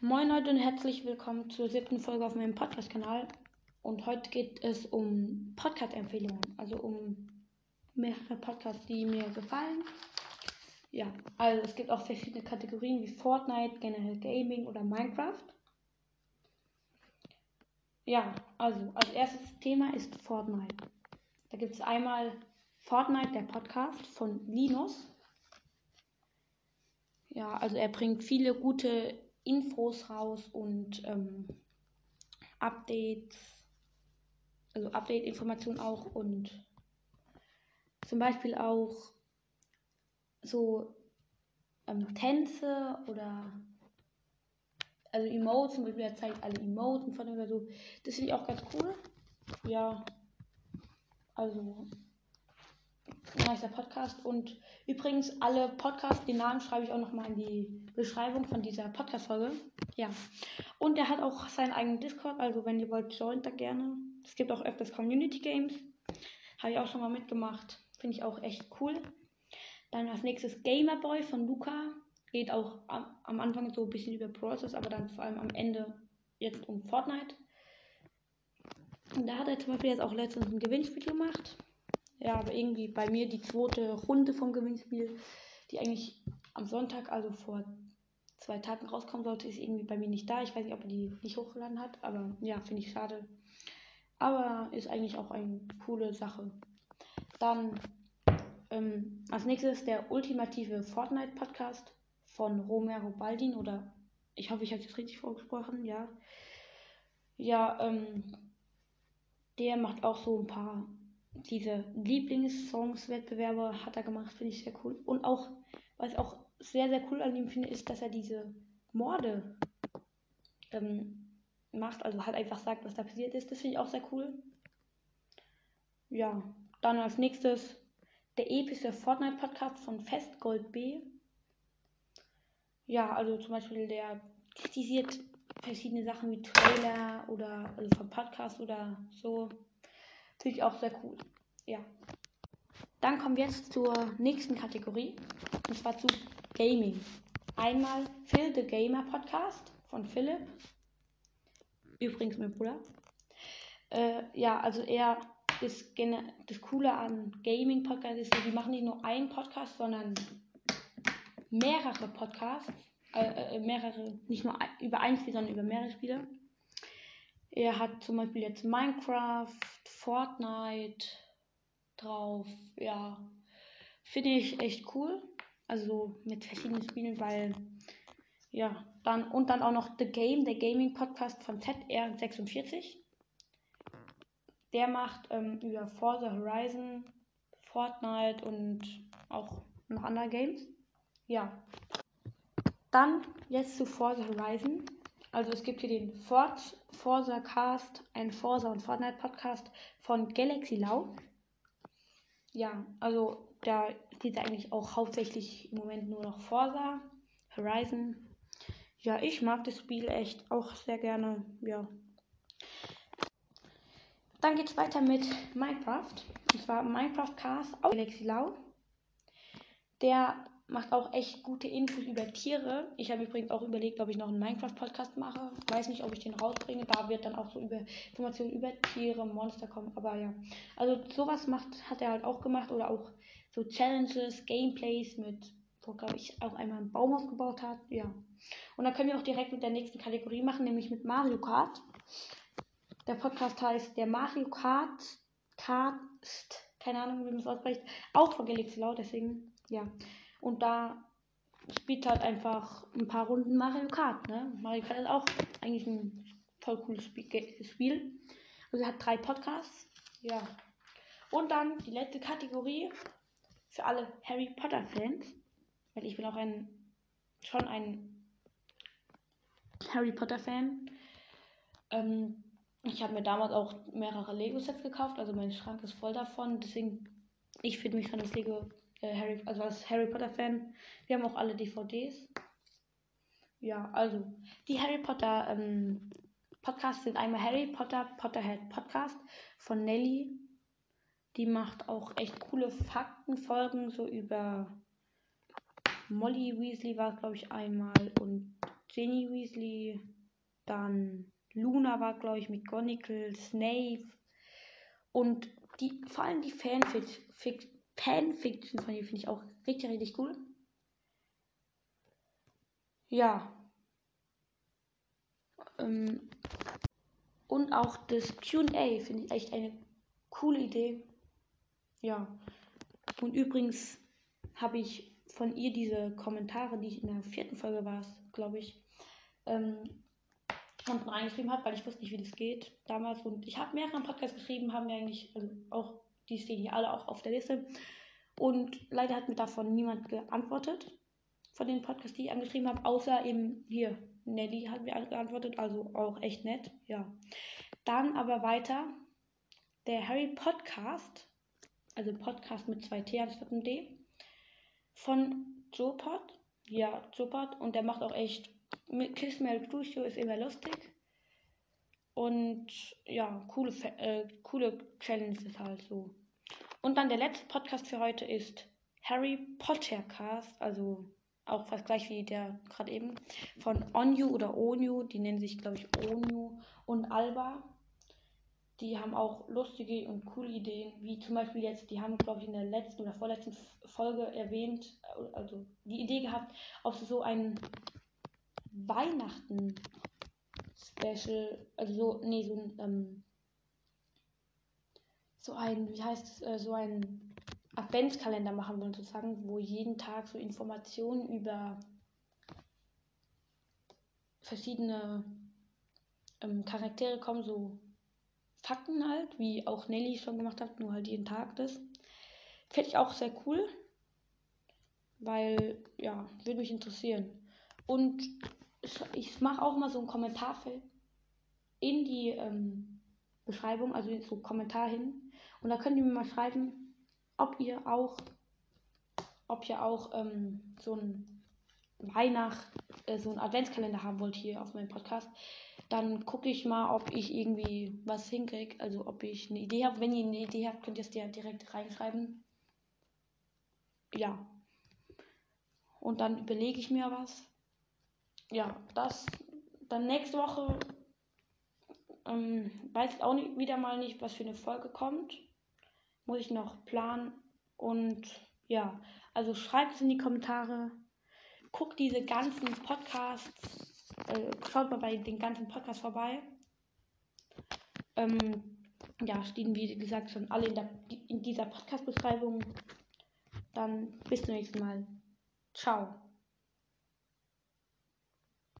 Moin Leute und herzlich willkommen zur siebten Folge auf meinem Podcast-Kanal. Und heute geht es um Podcast-Empfehlungen, also um mehrere Podcasts, die mir gefallen. Ja, also es gibt auch verschiedene Kategorien wie Fortnite, generell Gaming oder Minecraft. Ja, also als erstes Thema ist Fortnite. Da gibt es einmal Fortnite, der Podcast von Linus. Ja, also er bringt viele gute Infos raus und ähm, Updates, also Update-Informationen auch und zum Beispiel auch so ähm, Tänze oder also Emotes, zum Beispiel er zeigt alle Emoten von oder so. Das finde ich auch ganz cool. Ja, also nicer Podcast. Und übrigens, alle Podcasts, den Namen schreibe ich auch nochmal in die Beschreibung von dieser Podcast-Folge. Ja. Und er hat auch seinen eigenen Discord, also wenn ihr wollt, joint da gerne. Es gibt auch öfters Community Games. Habe ich auch schon mal mitgemacht. Finde ich auch echt cool. Dann als nächstes Gamerboy von Luca. Geht auch am, am Anfang so ein bisschen über Process, aber dann vor allem am Ende jetzt um Fortnite. Und da hat er zum Beispiel jetzt auch letztens ein Gewinnspiel gemacht. Ja, aber irgendwie bei mir die zweite Runde vom Gewinnspiel, die eigentlich am Sonntag, also vor zwei Tagen rauskommen sollte, ist irgendwie bei mir nicht da. Ich weiß nicht, ob er die nicht hochgeladen hat, aber ja, finde ich schade. Aber ist eigentlich auch eine coole Sache. Dann ähm, als nächstes der ultimative Fortnite-Podcast von Romero Baldin oder ich hoffe, ich habe es richtig vorgesprochen, ja. Ja, ähm, der macht auch so ein paar diese Lieblingssongs-Wettbewerbe hat er gemacht, finde ich sehr cool. Und auch, was ich auch sehr, sehr cool an ihm finde, ist, dass er diese Morde ähm, macht. Also halt einfach sagt, was da passiert ist. Das finde ich auch sehr cool. Ja, dann als nächstes der epische Fortnite-Podcast von Festgold B. Ja, also zum Beispiel der kritisiert verschiedene Sachen wie Trailer oder also vom Podcast oder so. Finde ich auch sehr cool. Ja. Dann kommen wir jetzt zur nächsten Kategorie. Und zwar zu Gaming. Einmal Phil the Gamer Podcast von Philipp. Übrigens mein Bruder. Äh, ja, also er ist das Coole an Gaming Podcasts ist, die machen nicht nur einen Podcast, sondern mehrere Podcasts. Äh, äh, mehrere, nicht nur über ein Spiel, sondern über mehrere Spiele. Er hat zum Beispiel jetzt Minecraft, Fortnite drauf. Ja, finde ich echt cool. Also mit verschiedenen Spielen, weil ja, dann und dann auch noch The Game, der Gaming Podcast von ZR46. Der macht ähm, über Forza Horizon, Fortnite und auch noch andere Games. Ja. Dann jetzt zu Forza Horizon. Also es gibt hier den Ford, Forza Cast, ein Forza und Fortnite Podcast von Galaxy Lau. Ja, also da geht eigentlich auch hauptsächlich im Moment nur noch Forza, Horizon. Ja, ich mag das Spiel echt auch sehr gerne. Ja. Dann geht es weiter mit Minecraft. Und zwar Minecraft Cast auf Galaxy Lau. Der macht auch echt gute Infos über Tiere. Ich habe übrigens auch überlegt, ob ich noch einen Minecraft-Podcast mache. Weiß nicht, ob ich den rausbringe. Da wird dann auch so über Informationen über Tiere, Monster kommen. Aber ja. Also sowas macht, hat er halt auch gemacht. Oder auch so Challenges, Gameplays mit, wo glaube ich auch einmal einen Baum aufgebaut hat. Ja. Und dann können wir auch direkt mit der nächsten Kategorie machen, nämlich mit Mario Kart. Der Podcast heißt der Mario Kart Cast, keine Ahnung, wie man es ausspricht, auch von Galaxy Laut, deswegen, ja. Und da spielt halt einfach ein paar Runden Mario Kart. Ne? Mario Kart ist auch eigentlich ein voll cooles Spiel. Also hat drei Podcasts. Ja. Und dann die letzte Kategorie für alle Harry Potter Fans. Weil ich bin auch ein schon ein Harry Potter Fan. Ähm, ich habe mir damals auch mehrere Lego-Sets gekauft, also mein Schrank ist voll davon. Deswegen, ich finde mich schon das Lego äh, Harry, also als Harry Potter Fan. Wir haben auch alle DVDs. Ja, also die Harry Potter ähm, Podcasts sind einmal Harry Potter Potterhead Podcast von Nelly. Die macht auch echt coole Faktenfolgen so über Molly Weasley war glaube ich einmal und Ginny Weasley, dann Luna war, glaube ich, McGonagall, Snape und die, vor allem die Fanfiction, Fanfiction von ihr finde ich auch richtig, richtig cool. Ja. Ähm, und auch das QA finde ich echt eine coole Idee. Ja. Und übrigens habe ich von ihr diese Kommentare, die ich in der vierten Folge war, glaube ich, ähm, unten reingeschrieben habe, weil ich wusste nicht, wie das geht damals. Und ich habe mehrere Podcasts geschrieben, haben mir eigentlich also auch, die stehen hier alle auch auf der Liste. Und leider hat mir davon niemand geantwortet, von den Podcasts, die ich angeschrieben habe, außer eben hier, Nelly hat mir geantwortet, also auch echt nett, ja. Dann aber weiter, der Harry Podcast, also Podcast mit zwei T anstatt einem D, von Jopod, ja, Jopod, und der macht auch echt Kiss Mary Studio ist immer lustig. Und ja, coole, äh, coole Challenges halt so. Und dann der letzte Podcast für heute ist Harry Potter Cast, also auch fast gleich wie der gerade eben, von Onyu oder Onyu, die nennen sich glaube ich Onyu und Alba. Die haben auch lustige und coole Ideen, wie zum Beispiel jetzt, die haben glaube ich in der letzten oder vorletzten Folge erwähnt, also die Idee gehabt, ob sie so ein Weihnachten Special, also so, nee, so ein, ähm, so ein, wie heißt es, äh, so ein Adventskalender machen wollen, sozusagen, wo jeden Tag so Informationen über verschiedene ähm, Charaktere kommen, so Fakten halt, wie auch Nelly schon gemacht hat, nur halt jeden Tag das. Fände ich auch sehr cool, weil, ja, würde mich interessieren. Und ich mache auch mal so ein Kommentarfeld in die ähm, Beschreibung, also so Kommentar hin. Und da könnt ihr mir mal schreiben, ob ihr auch, ob ihr auch ähm, so ein Weihnacht, äh, so ein Adventskalender haben wollt hier auf meinem Podcast. Dann gucke ich mal, ob ich irgendwie was hinkriege. Also ob ich eine Idee habe. Wenn ihr eine Idee habt, könnt ihr es dir direkt reinschreiben. Ja. Und dann überlege ich mir was ja, das dann nächste Woche ähm, weiß ich auch nicht, wieder mal nicht, was für eine Folge kommt. Muss ich noch planen. Und ja, also schreibt es in die Kommentare. Guckt diese ganzen Podcasts. Äh, schaut mal bei den ganzen Podcasts vorbei. Ähm, ja, stehen wie gesagt schon alle in, der, in dieser Podcast-Beschreibung. Dann bis zum nächsten Mal. Ciao.